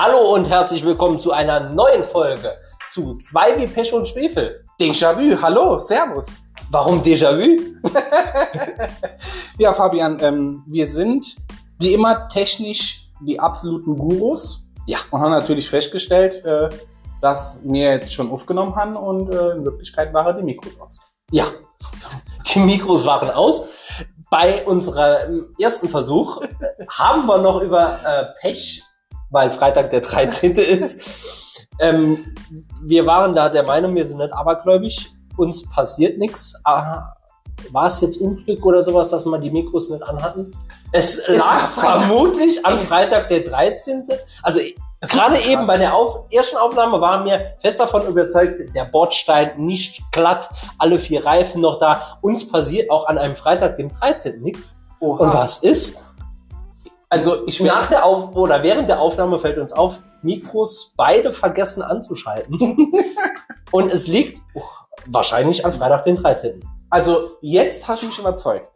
Hallo und herzlich willkommen zu einer neuen Folge zu zwei wie Pech und Schwefel. Déjà-vu, hallo, servus. Warum Déjà-vu? Ja, Fabian, ähm, wir sind wie immer technisch die absoluten Gurus. Ja. Und haben natürlich festgestellt, äh, dass wir jetzt schon aufgenommen haben und äh, in Wirklichkeit waren die Mikros aus. Ja, die Mikros waren aus. Bei unserem ersten Versuch haben wir noch über äh, Pech, weil Freitag der 13. ist. Ähm, wir waren da der Meinung, wir sind nicht abergläubig, uns passiert nichts. War es jetzt Unglück oder sowas, dass wir die Mikros nicht anhatten? Es, lag war Freitag. vermutlich am Freitag der 13. Also gerade war eben bei der auf, ersten Aufnahme waren wir fest davon überzeugt, der Bordstein nicht glatt, alle vier Reifen noch da. Uns passiert auch an einem Freitag, dem 13. nichts. Und was ist? Also ich Nach der Auf oder während der Aufnahme fällt uns auf, Mikros beide vergessen anzuschalten. Und es liegt oh, wahrscheinlich an Freitag, den 13. also jetzt hast du mich überzeugt.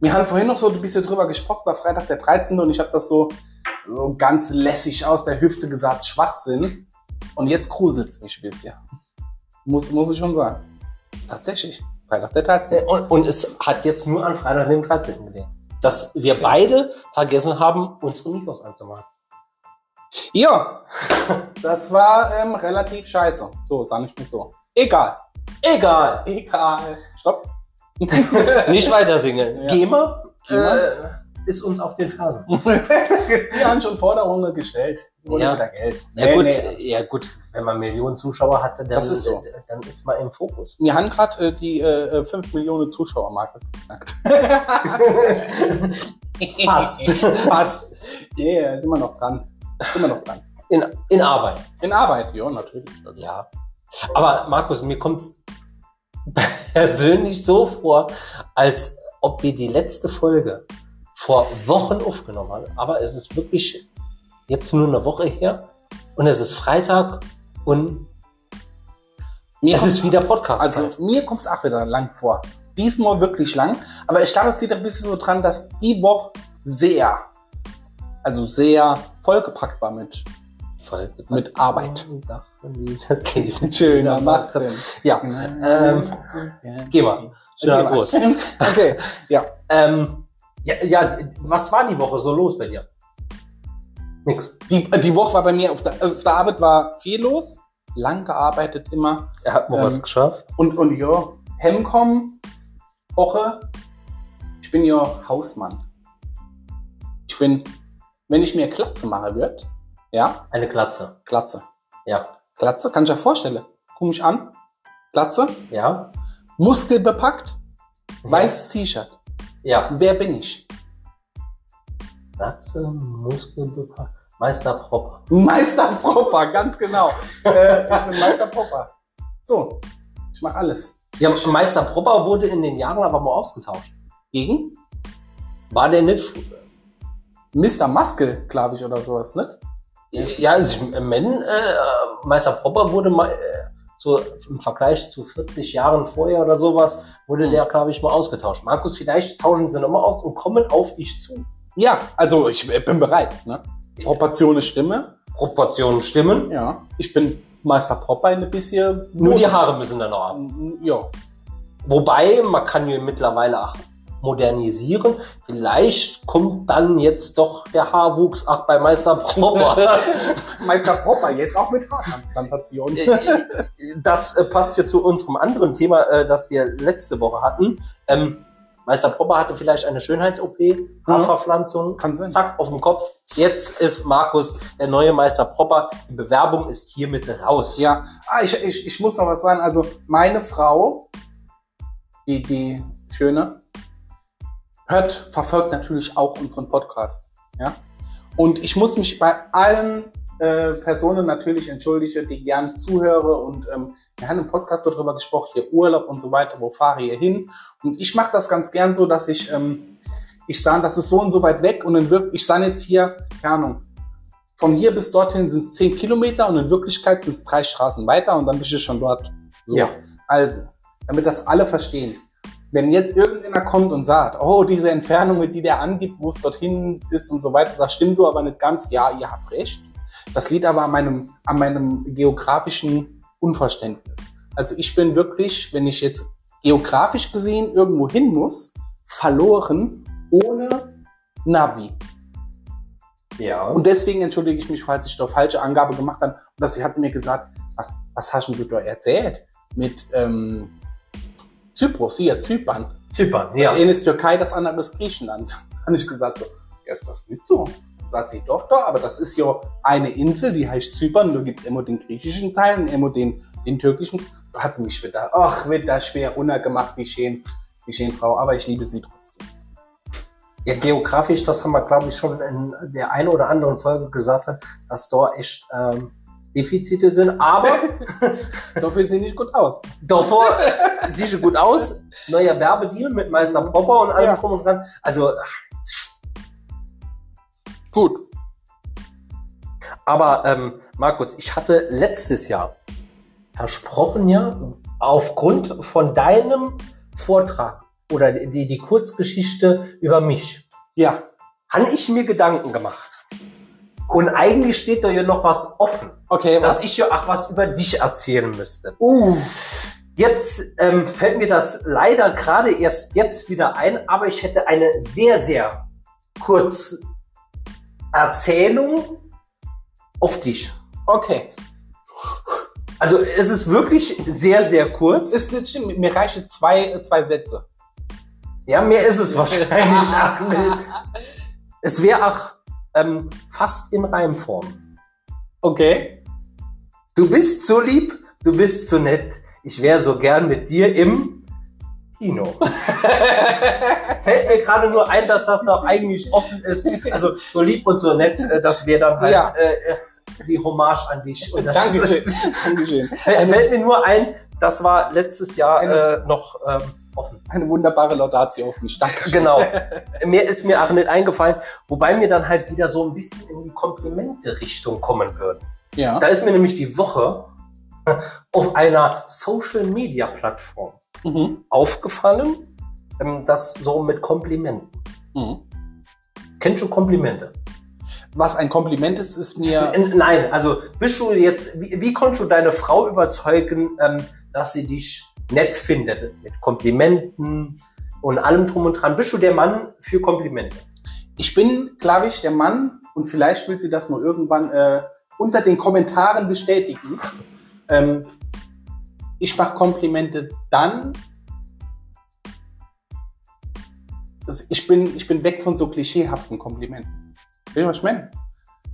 Wir haben vorhin noch so ein bisschen drüber gesprochen, war Freitag der 13. und ich habe das so, so ganz lässig aus der Hüfte gesagt, Schwachsinn. Und jetzt gruselt's mich ein bisschen. Muss, muss ich schon sagen. Tatsächlich. Freitag der 13. Und, und es hat jetzt nur an Freitag, den 13. gelegen. Dass wir beide vergessen haben, unsere Mikros anzumachen. Ja, das war ähm, relativ scheiße. So, sag ich mir so. Egal. Egal. Egal. Stopp. Nicht weiter singen. Ja. GEMA, GEMA? Äh, ist uns auf den Fersen. Wir haben schon Forderungen gestellt. Ohne Ja. wieder Geld. Ja, Nee, gut, nee. ja gut, wenn man Millionen Zuschauer hatte, dann, Das ist so. dann ist man im Fokus. Wir haben gerade äh, die äh, 5 Millionen Zuschauermarke geknackt. Fast. Fast. Yeah, sind wir noch dran. Sind wir noch dran. In, in Arbeit. In Arbeit, ja, natürlich. Also, Ja. Aber Markus, mir kommt's persönlich so vor, als ob wir die letzte Folge vor Wochen aufgenommen haben. Aber es ist wirklich jetzt nur eine Woche her und es ist Freitag und Mir es ist wieder Podcast. Also mir kommt es auch wieder lang vor. Diesmal wirklich lang. Aber ich glaube, es liegt ein bisschen so dran, dass die Woche sehr, also sehr vollgepackt war mit, Voll mit Arbeit. Sachen, die das Leben Schöner machen. Ja, ähm, geh mal. Schöner Okay. Gruß. Okay, ja. Ähm, ja, ja, was war die Woche so los bei dir? Nix. Die, die Woche war bei mir auf der, auf der Arbeit war viel los. Lang gearbeitet immer. Er hat mal Ähm, was geschafft. Und, und ja, Hemcom, Woche. Ich bin ja Hausmann. Ich bin, wenn ich mir Glatze machen würde, ja, Eine Glatze. Glatze. Ja. Glatze, kann ich dir vorstellen. Guck mich an. Glatze, Ja. muskelbepackt, weißes T-Shirt. Ja. Wer bin ich? Glatze, Muskelbepackt. Meister Propper. Meister Popper, ganz genau. äh, ich bin Meister Popper. So, ich mache alles. Ja, Meister Propper wurde in den Jahren aber mal ausgetauscht. Gegen War der nicht? Mr. Muskel, glaube ich, oder sowas, nicht? Ja, also ich, Men, äh, Meister Propper wurde mal, äh, so im Vergleich zu 40 Jahren vorher oder sowas, wurde Hm. der, glaube ich, mal ausgetauscht. Markus, vielleicht tauschen sie nochmal aus und kommen auf dich zu. Ja, also ich bin bereit. Ne? Proportionen Stimme. Proportionen stimmen. Ja. Ich bin Meister Popper ein bisschen. Nur die Haare müssen dann noch ab. Ja. Wobei, man kann ja mittlerweile auch modernisieren. Vielleicht kommt dann jetzt doch der Haarwuchs auch bei Meister Propper. Meister Popper, jetzt auch mit Haartransplantation. das äh, passt hier zu unserem anderen Thema, äh, das wir letzte Woche hatten. Ähm, Meister Propper hatte vielleicht eine Schönheits-OP, Haarverpflanzung, Kann sein. zack, auf dem Kopf. Jetzt ist Markus der neue Meister Propper. Die Bewerbung ist hiermit raus. Ja, ah, ich, ich, ich muss noch was sagen. Also meine Frau, die, die Schöne, hört, verfolgt natürlich auch unseren Podcast. Ja? Und ich muss mich bei allen äh, Personen natürlich entschuldigen, die gern zuhöre und ähm, wir haben im Podcast so drüber gesprochen, hier Urlaub und so weiter, wo fahre ihr hin? Und ich mache das ganz gern so, dass ich, ähm, ich sage, das ist so und so weit weg und in Wirk ich sage jetzt hier, keine Ahnung, von hier bis dorthin sind es 10 Kilometer und in Wirklichkeit sind es drei Straßen weiter und dann bist du schon dort. So. Ja. Also, damit das alle verstehen. Wenn jetzt irgendeiner kommt und sagt, oh, diese Entfernung, die der angibt, wo es dorthin ist und so weiter, das stimmt so, aber nicht ganz, ja, ihr habt recht. Das liegt aber an meinem, an meinem geografischen Unverständnis. Also ich bin wirklich, wenn ich jetzt geografisch gesehen irgendwo hin muss, verloren ohne Navi. Ja. Und deswegen entschuldige ich mich, falls ich da falsche Angabe gemacht habe. Und das hat sie mir gesagt, was, was hast du da erzählt? Mit ähm, Zyprus, hier, Zypern. Zypern, Das ja. eine ist Türkei, das andere ist Griechenland. Habe ich gesagt so, ja, das ist nicht so. Sagt sie, doch, doch, aber das ist ja eine Insel, die heißt Zypern. Da gibt's immer den griechischen Teil und immer den, den türkischen. Da hat sie mich wieder, ach, wird da schwer runtergemacht, die schön, die schön Frau. Aber ich liebe sie trotzdem. Ja, geografisch, das haben wir, glaube ich, schon in der einen oder anderen Folge gesagt, dass da echt ähm, Defizite sind. Aber Dafür sehen nicht gut aus. davor sieht sie gut aus. Neuer Werbedeal mit Meister Popper und allem Ja. drum und dran. Also, Gut. aber ähm, Markus, ich hatte letztes Jahr versprochen ja, aufgrund von deinem Vortrag oder die, die Kurzgeschichte über mich, Ja. habe ich mir Gedanken gemacht. Und eigentlich steht da ja noch was offen. Okay, dass was? ich ja auch was über dich erzählen müsste. Uh, Jetzt ähm, fällt mir das leider gerade erst jetzt wieder ein, aber ich hätte eine sehr, sehr kurz Erzählung auf dich. okay. Also es ist wirklich sehr, sehr kurz. Ist nicht schlimm. Mir reichen zwei, zwei Sätze. Ja, mehr ist es wahrscheinlich. Ach, es wäre auch ähm, fast in Reimform. Okay. Du bist so lieb, du bist so nett. Ich wäre so gern mit dir im Kino. Fällt mir gerade nur ein, dass das noch eigentlich offen ist. Also so lieb und so nett, äh, das wäre dann halt Ja. äh, äh, die Hommage an dich. Und das Dankeschön. Dankeschön. Fällt fällt mir nur ein, das war letztes Jahr äh, noch ähm, offen. Eine wunderbare Laudatio auf mich. Dankeschön. Genau. Mehr ist mir auch nicht eingefallen, wobei mir dann halt wieder so ein bisschen in die Komplimente-Richtung kommen würden. Ja. Da ist mir nämlich die Woche auf einer Social-Media-Plattform Mhm. aufgefallen, ähm, das so mit Komplimenten. Mhm. Kennst du Komplimente? Was ein Kompliment ist, ist mir. Nein, also bist du jetzt, wie, wie konntest du deine Frau überzeugen, ähm, dass sie dich nett findet? Mit Komplimenten und allem drum und dran. Bist du der Mann für Komplimente? Ich bin, glaube ich, der Mann und vielleicht will sie das mal irgendwann äh, unter den Kommentaren bestätigen. Ähm, ich mache Komplimente dann. Ich bin, ich bin weg von so klischeehaften Komplimenten. Weißt du, was ich meine?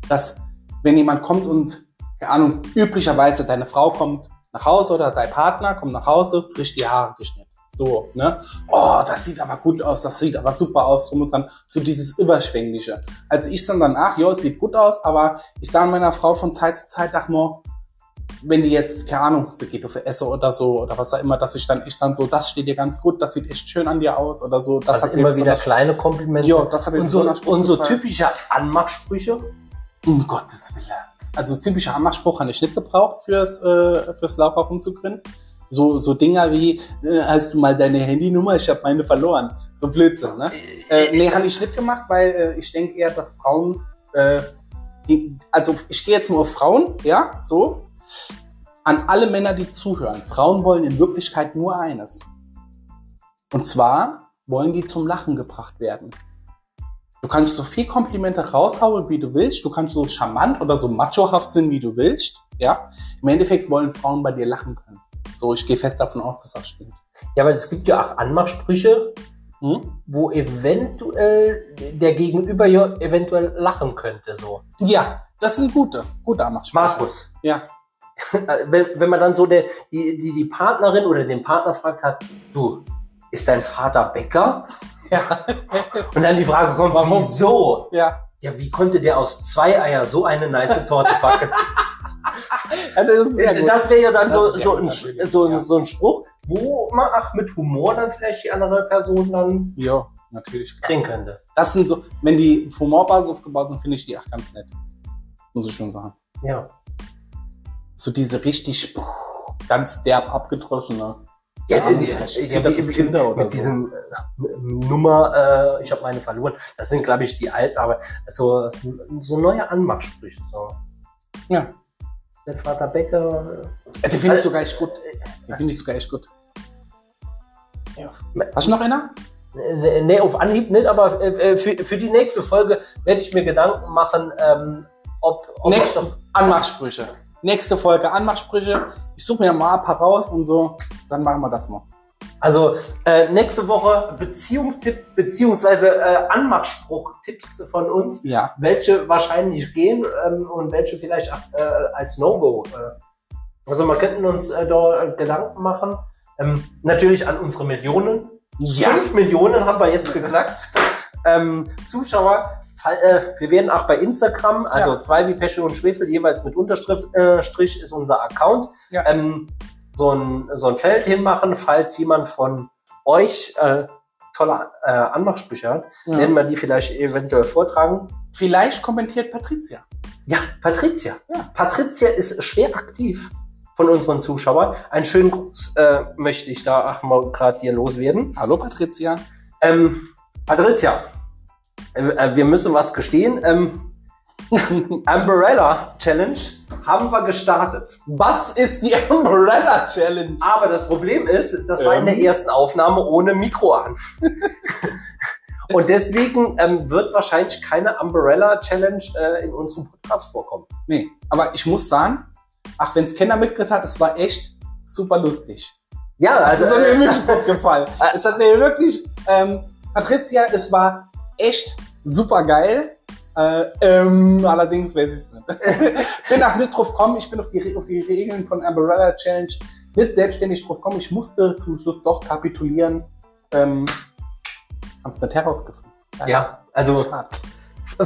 Dass, wenn jemand kommt und, keine Ahnung, üblicherweise deine Frau kommt nach Hause oder dein Partner kommt nach Hause, frisch die Haare geschnitten. So, ne? Oh, das sieht aber gut aus, das sieht aber super aus, drum und dran. So dieses Überschwängliche. Also ich dann danach, ja, es sieht gut aus, aber ich sage meiner Frau von Zeit zu Zeit, ach mal, wenn die jetzt, keine Ahnung, sie geht auf Esse oder so oder was auch immer, dass ich dann, ich dann so, das steht dir ganz gut, das sieht echt schön an dir aus oder so. Das also hat immer wieder kleine Komplimente. Ja, das hat mir und so, und so typische Anmachsprüche. Um Gottes Willen. Also typischer Anmachspruch habe ich nicht gebraucht fürs, äh, fürs Laura rumzugrinnen. So, so Dinger wie, äh, hast du mal deine Handynummer? Ich habe meine verloren. So Blödsinn, ne? Äh, nee, habe ich nicht gemacht, weil äh, ich denke eher, dass Frauen, äh, die, also ich gehe jetzt nur auf Frauen, ja, so. An alle Männer, die zuhören. Frauen wollen in Wirklichkeit nur eines. Und zwar wollen die zum Lachen gebracht werden. Du kannst so viel Komplimente raushauen, wie du willst. Du kannst so charmant oder so machohaft sein, wie du willst. Ja. Im Endeffekt wollen Frauen bei dir lachen können. So, ich gehe fest davon aus, dass das stimmt. Ja, aber es gibt ja auch Anmachsprüche, Hm? wo eventuell der Gegenüber ja eventuell lachen könnte. So. Ja, das sind gute, gute Anmachsprüche. Markus, Ja. wenn, wenn man dann so der, die, die, die Partnerin oder den Partner fragt hat, du, ist dein Vater Bäcker? Ja. Und dann die Frage kommt, Warum? wieso? Ja. Ja, wie konnte der aus zwei Eier so eine nice Torte backen? ja das das wäre ja dann Das so, so, ein, so, ja. so ein Spruch, wo man auch mit Humor dann vielleicht die andere Person dann ja, natürlich. Klar. kriegen könnte. Das sind so, wenn die auf Humorbasis aufgebaut sind, finde ich die auch ganz nett. Muss ich schon sagen. Ja. So diese richtig ganz derb abgedroschene. Ja, Ja, die, ich sehe das wie- Tinder oder mit so. diesem äh, Nummer, äh, ich habe meine verloren. Das sind, glaube ich, die alten, aber so, so neue Anmachsprüche. So. Ja. Der Vater Becker. Äh, Den finde ich sogar echt gut. Den finde ich sogar echt gut. Ja. Hast du noch einer? äh, Nee, auf Anhieb nicht, aber äh, für, für die nächste Folge werde ich mir Gedanken machen, ähm, ob, ob Nächste Anmachsprüche. Nächste Folge Anmachsprüche. Ich suche mir mal ein paar raus und so. Dann machen wir das mal. Also äh, nächste Woche Beziehungstipp beziehungsweise äh, Anmachspruch-Tipps von uns, Ja. welche wahrscheinlich gehen ähm, und welche vielleicht äh, als No-Go. Äh. Also wir könnten uns äh, da äh, Gedanken machen. Ähm, natürlich an unsere Millionen. Ja. Fünf Millionen haben wir jetzt geknackt. ähm, Zuschauer. Äh, wir werden auch bei Instagram, also Ja. zwei wie Pesche und Schwefel, jeweils mit Unterstrich äh, ist unser Account. Ja. Ähm, so, ein, so ein Feld hinmachen, falls jemand von euch äh, tolle äh, Anmachsprüche hat, Ja. werden wir die vielleicht eventuell vortragen. Vielleicht kommentiert Patricia. Ja, Patricia. Ja. Patricia ist schwer aktiv von unseren Zuschauern. Einen schönen Gruß äh, möchte ich da auch mal gerade hier loswerden. Hallo Patricia. Ähm, Patricia, äh, äh, wir müssen was gestehen. Ähm, Umbrella Challenge haben wir gestartet. Was ist die Umbrella Challenge? Aber das Problem ist, das war in Ähm. der ersten Aufnahme ohne Mikro an. Und deswegen ähm, wird wahrscheinlich keine Umbrella Challenge äh, in unserem Podcast vorkommen. Nee, aber ich muss sagen, ach, wenn's Kenner mitgekriegt hat, es war echt super lustig. Ja, Also, also es hat mir äh, wirklich gut gefallen. Es hat mir wirklich, ähm, Patricia, es war echt super geil. Äh, ähm, allerdings weiß ich es nicht. bin auch nicht drauf gekommen, ich bin auf die, auf die Regeln von Umbrella Challenge nicht selbstständig drauf gekommen. Ich musste zum Schluss doch kapitulieren. Ähm, Hab's nicht herausgefunden. ja, also Schade.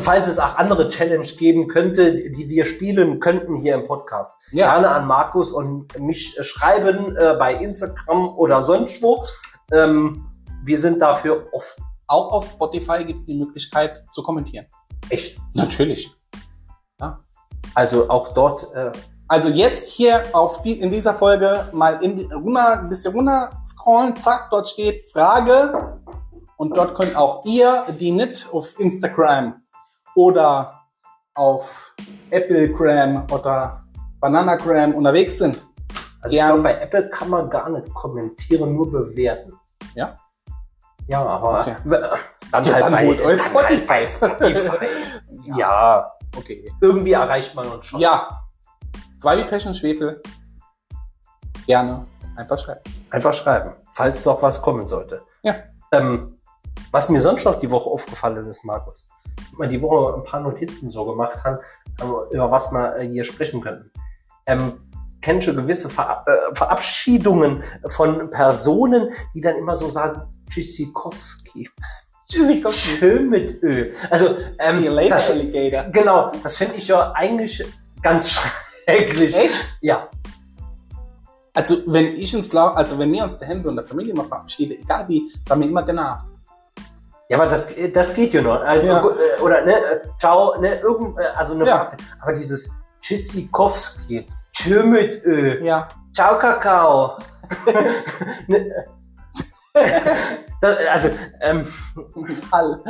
falls es auch andere Challenge geben könnte, die wir spielen könnten hier im Podcast, Ja. gerne an Markus und mich äh, schreiben äh, bei Instagram oder sonst wo. Ähm, wir sind dafür offen. Auch auf Spotify gibt's die Möglichkeit zu kommentieren. Echt. Natürlich. Also auch dort äh, Also jetzt hier auf die, in dieser Folge mal in die, runter, ein bisschen runter scrollen, zack, dort steht Frage und dort könnt auch ihr, die nicht auf Instagram oder auf Applegram oder Bananagram unterwegs sind. Also ich glaube, bei Apple kann man gar nicht kommentieren, nur bewerten. Ja? Ja, aber Okay. dann Ja, halt dann bei holt euch halt bei Spotify. ja. Okay. irgendwie erreicht man uns schon. Ja. Zwei wie Pech und Schwefel. Gerne. Einfach schreiben. Einfach schreiben, falls noch was kommen sollte. Ja. Ähm, was mir sonst noch die Woche aufgefallen ist, ist Markus. Ich hab mal die Woche ein paar Notizen so gemacht haben, über was wir äh, hier sprechen könnten. Ähm, kennst du gewisse Ver äh, Verabschiedungen von Personen, die dann immer so sagen, Tschüssikowski. Tschüssikowski. Schön mit Ö. Also, ähm, See you later, das, Alligator. genau, das finde ich ja eigentlich ganz schrecklich. Echt? Ja. Also, wenn ich uns, also wenn wir uns daheim so in der Familie mal verabschieden, egal wie, das haben wir immer genervt. Ja, aber das, das geht ja noch. Also, Ja. äh, Oder, ne, äh, ciao, ne, irgend, äh, also eine Ja. Aber dieses Tschüssikowski, Tschö mit Ö, Ja. ciao Kakao. Das, also, ähm, Hall.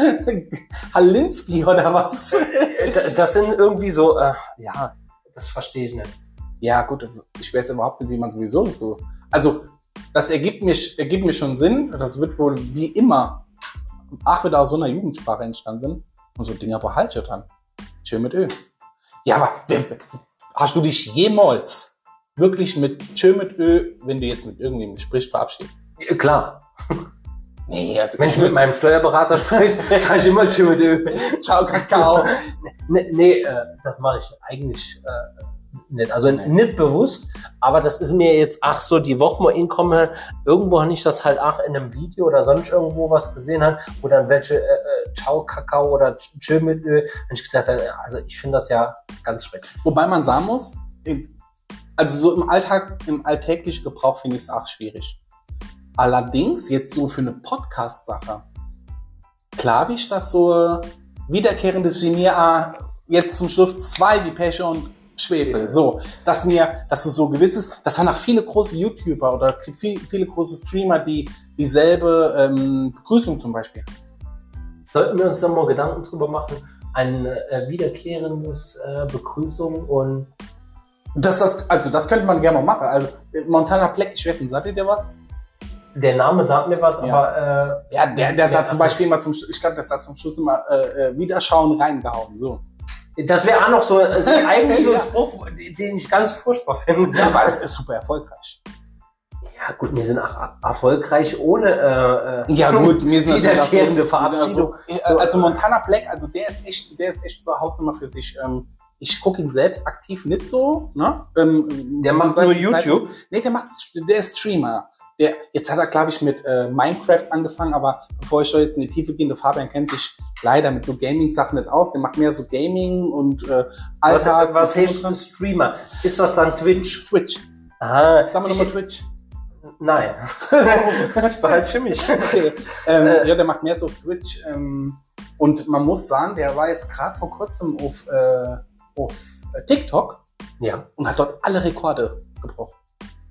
Hallinski oder was? das sind irgendwie so, äh, ja, das verstehe ich nicht. Ja, gut, ich weiß überhaupt nicht, wie man sowieso so. Also, das ergibt mir, ergibt mir schon Sinn. Das wird wohl wie immer auch wieder aus so einer Jugendsprache entstanden sind. Und so Dinger behalte dann. Schön mit Ö. Ja, aber wer- hast du dich jemals wirklich mit Schön mit Ö, wenn du jetzt mit irgendwem sprichst, verabschiedet? Ja, Klar, Nee, also wenn ich mit meinem Steuerberater spreche, sage ich immer Tschö mit Ö. Ciao, Kakao. Nee, nee äh, das mache ich eigentlich äh, nicht. Also Nee. nicht bewusst, aber das ist mir jetzt, ach so, die Woche mal inkommen, irgendwo habe ich das halt auch in einem Video oder sonst irgendwo was gesehen hat, wo dann welche äh, äh, Ciao Kakao oder Tschö mit Ö. Und ich gedacht, habe, also ich finde das ja ganz schrecklich. Wobei man sagen muss, also so im Alltag, im alltäglichen Gebrauch finde ich es auch schwierig. Allerdings jetzt so für eine Podcast-Sache, klar wie ich das so wiederkehrendes Genie ah, jetzt zum Schluss zwei wie Pech und Schwefel, so, dass mir, dass du so gewisses, das haben auch viele große YouTuber oder viel, viele große Streamer, die dieselbe ähm, Begrüßung zum Beispiel. Sollten wir uns dann mal Gedanken drüber machen, ein äh, wiederkehrendes äh, Begrüßung und Das, das, also das könnte man gerne mal machen. Also Montana Black, ich weiß nicht, sagt ihr dir was? der Name sagt mir was, Ja. aber Ja, der, der Ja, sagt zum Beispiel immer zum, ich glaube, der sagt zum Schluss immer äh, äh, Wiederschauen reingehauen. So. Das wäre auch noch so, also eigentlich so ein. Spruch, den ich ganz furchtbar finde. Ja, aber es ist super erfolgreich. Ja gut, wir sind auch er- erfolgreich ohne äh, äh, Ja gut, mir sind so, wiederkehrende wir auch Verabschiedung. so, äh, also Montana Black, also der ist echt, der ist echt so Hausnummer für sich. Ähm, ich gucke ihn selbst aktiv nicht so. Ne? Ähm, Der macht nur der Zeit- YouTube. Nee, der macht, der ist Streamer. Der, jetzt hat er, glaube ich, mit äh, Minecraft angefangen, aber bevor ich da jetzt in die Tiefe gehe, der Fabian kennt sich leider mit so Gaming-Sachen nicht aus. Der macht mehr so Gaming und äh, Was, Alltags- was heißt ein Streamer? Ist das dann Twitch? Twitch. Ah, Sagen wir nochmal Twitch. Nein. ich behalte für mich. Okay. Ähm, Äh. ja, der macht mehr so auf Twitch. Ähm, und man muss sagen, der war jetzt gerade vor kurzem auf, äh, auf äh, TikTok Ja. und hat dort alle Rekorde gebrochen.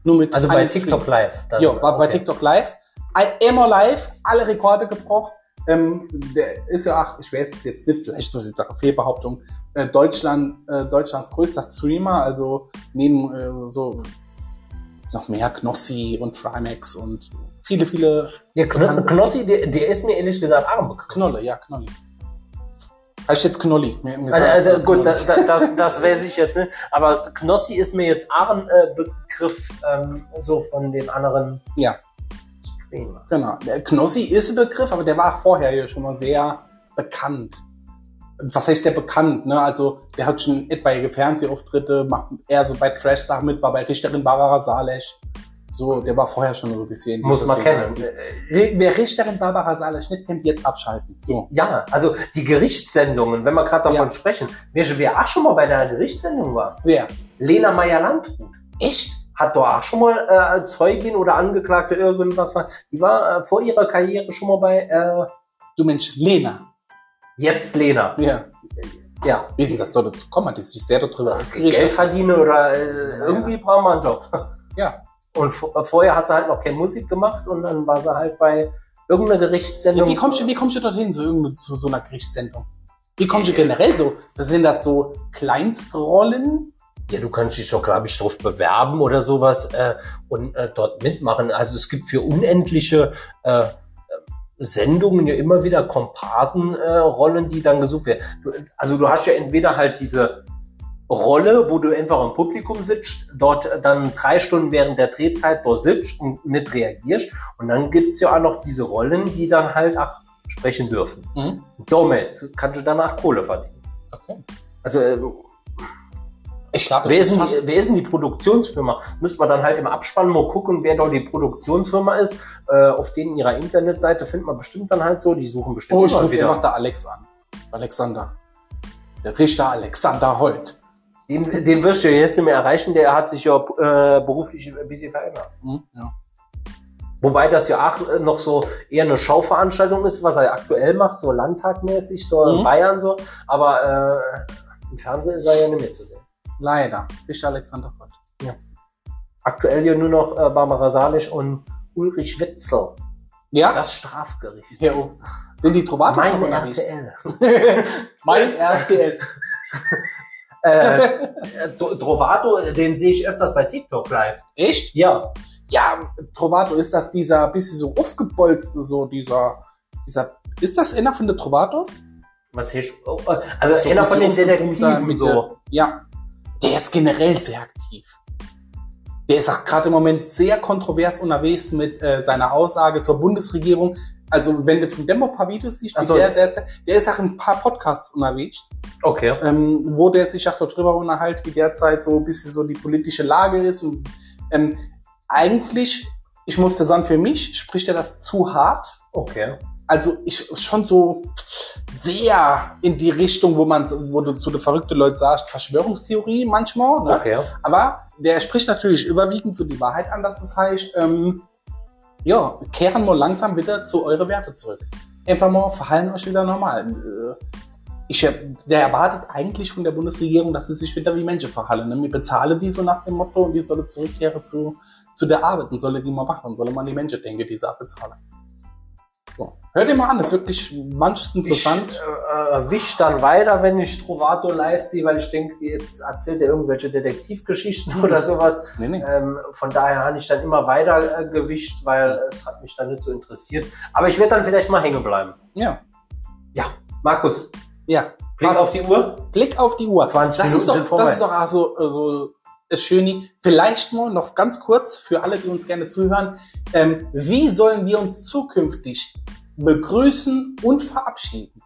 Nur mit Also bei TikTok Stream. Live. Ja, war bei Okay. TikTok live. Immer live, alle Rekorde gebrochen. Ähm, der ist ja, ach, ich weiß es jetzt nicht, vielleicht ist das jetzt eine Fehlbehauptung, äh, Deutschland, äh, Deutschlands größter Streamer, also neben äh, so noch mehr Knossi und Trimax und viele, viele Ja, Kno Knossi, der, der ist mir ehrlich gesagt Begriff. Knolle, ja, Knolli. Heißt jetzt Knolli. Mir, mir Also, also gut, Knolli. da, da, das, das weiß ich jetzt nicht. Aber Knossi ist mir jetzt auch ein äh, Begriff ähm, so von den anderen Ja. Streamer. Genau. Der Knossi ist ein Begriff, aber der war vorher ja schon mal sehr bekannt. Was heißt sehr bekannt, ne? Also, der hat schon etwaige Fernsehauftritte, macht eher so bei Trash-Sachen mit, war bei Richterin Barbara Salesch. So, der war vorher schon so bisschen. Muss man kennen. Re- Wer Richterin Barbara Salesch nicht kennt, jetzt abschalten. So. Ja, also die Gerichtssendungen, wenn wir gerade davon Ja. sprechen. Wer, wer auch schon mal bei der Gerichtssendung war, Wer? Lena Meyer-Landrut. Echt? Hat doch auch schon mal äh, Zeugin oder Angeklagte irgendwas war. Die war äh, vor ihrer Karriere schon mal bei äh, Du Mensch, Lena. jetzt Lena. Ja. Ja. Wie ist denn das soll dazu kommen? Die sich sehr darüber aufgeregt? Geld verdiene oder äh, irgendwie braucht man einen Job. Ja. Und v- vorher hat sie halt noch keine Musik gemacht und dann war sie halt bei irgendeiner Ja, Gerichtssendung. wie kommst du, wie kommst du dorthin, so irgendeine, zu so einer Gerichtssendung? Wie kommst du generell so? Sind das so Kleinstrollen? Ja, du kannst dich doch, glaube ich, drauf bewerben oder sowas äh, und äh, dort mitmachen. Also es gibt für unendliche äh, äh, Sendungen ja immer wieder Komparsenrollen, äh, Rollen, die dann gesucht werden. Du, also du hast ja entweder halt diese Rolle, wo du einfach im Publikum sitzt, dort dann drei Stunden während der Drehzeit dort sitzt und nicht reagierst. Und dann gibt's ja auch noch diese Rollen, die dann halt auch sprechen dürfen. Mhm. Damit kannst du danach Kohle verdienen. Okay. Also äh, Ich glaube, Wer wer ist denn die Produktionsfirma? Müsste man dann halt im Abspann mal gucken, wer dort die Produktionsfirma ist. Äh, auf denen ihrer Internetseite findet man bestimmt dann halt so, die suchen bestimmt Oh, ich rufe einfach da Alex an. Alexander. Der Richter Alexander Holt. Den, den wirst du ja jetzt nicht mehr erreichen, der hat sich ja äh, beruflich ein bisschen verändert. Hm? Ja. Wobei das ja auch äh, noch so eher eine Schauveranstaltung ist, was er aktuell macht, so landtagmäßig, so in Mhm. Bayern so. Aber äh, im Fernsehen ist er ja nicht mehr zu sehen. Leider. Richter Alexander Holt. Aktuell ja nur noch äh, Barbara Salisch und Ulrich Wetzel. Ja? Das Strafgericht. ja oh. Sind die noch unterwegs? RTL. mein RTL. äh, äh, Tro- Trovato, den sehe ich öfters bei TikTok live. Echt? Ja. Ja, Trovato, ist das dieser bisschen so aufgebolzte, so dieser, dieser, ist das einer von den Trovatos? Was hier, oh, äh, also So einer ein von den Detektiven so. der- Ja. Der ist generell sehr aktiv. Der ist auch gerade im Moment sehr kontrovers unterwegs mit äh, seiner Aussage zur Bundesregierung. Also wenn du von dem ein paar Videos siehst, so. der, der, der ist auch in ein paar Podcasts unterwegs, Okay. ähm, wo der sich auch darüber unterhält, wie derzeit so ein bisschen so die politische Lage ist. Und ähm, eigentlich, ich musste sagen, für mich spricht er das zu hart. Okay. Also ich schon so sehr in die Richtung, wo man, wo du zu den verrückten Leuten sagst, Verschwörungstheorie manchmal. Ne? Okay. Aber der spricht natürlich überwiegend so die Wahrheit an, dass es heißt, ähm, ja, kehren mal langsam wieder zu eure Werte zurück. Einfach mal verhalten euch wieder normal. Äh, Ich, der erwartet eigentlich von der Bundesregierung, dass sie sich wieder wie Menschen verhalten. Wir bezahlen die so nach dem Motto und die sollen zurückkehren zu, zu der Arbeit und sollen die mal machen sollen mal an die Menschen denken, die sie abbezahlen. So. Hört ihr mal an, das ist wirklich manches interessant. Ich äh, äh, wisch dann weiter, wenn ich Trovato live sehe, weil ich denke, jetzt erzählt er irgendwelche Detektivgeschichten oder sowas. nee, nee. Ähm, von daher habe ich dann immer weiter äh, gewischt, weil es hat mich dann nicht so interessiert. Aber ich werde dann vielleicht mal hängen bleiben. Ja. Markus, Ja. Blick auf die Uhr. Blick auf die Uhr. 20 das Minuten ist doch, sind vorbei. das ist doch also, also das Schöne. Vielleicht mal noch ganz kurz für alle, die uns gerne zuhören. Ähm, wie sollen wir uns zukünftig begrüßen und verabschieden?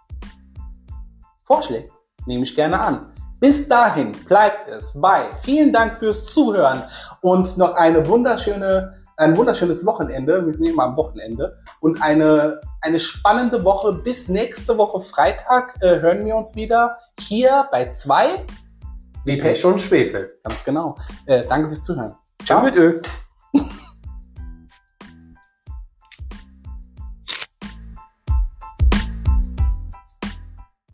Vorschläge nehme ich gerne an. Bis dahin bleibt es bei. Vielen Dank fürs Zuhören und noch eine wunderschöne, ein wunderschönes Wochenende. Wir sind immer am Wochenende und eine, eine spannende Woche. Bis nächste Woche Freitag äh, hören wir uns wieder hier bei zwei. Wie Pech und Schwefel. Ganz genau. Äh, danke fürs Zuhören. Ciao mit Ö.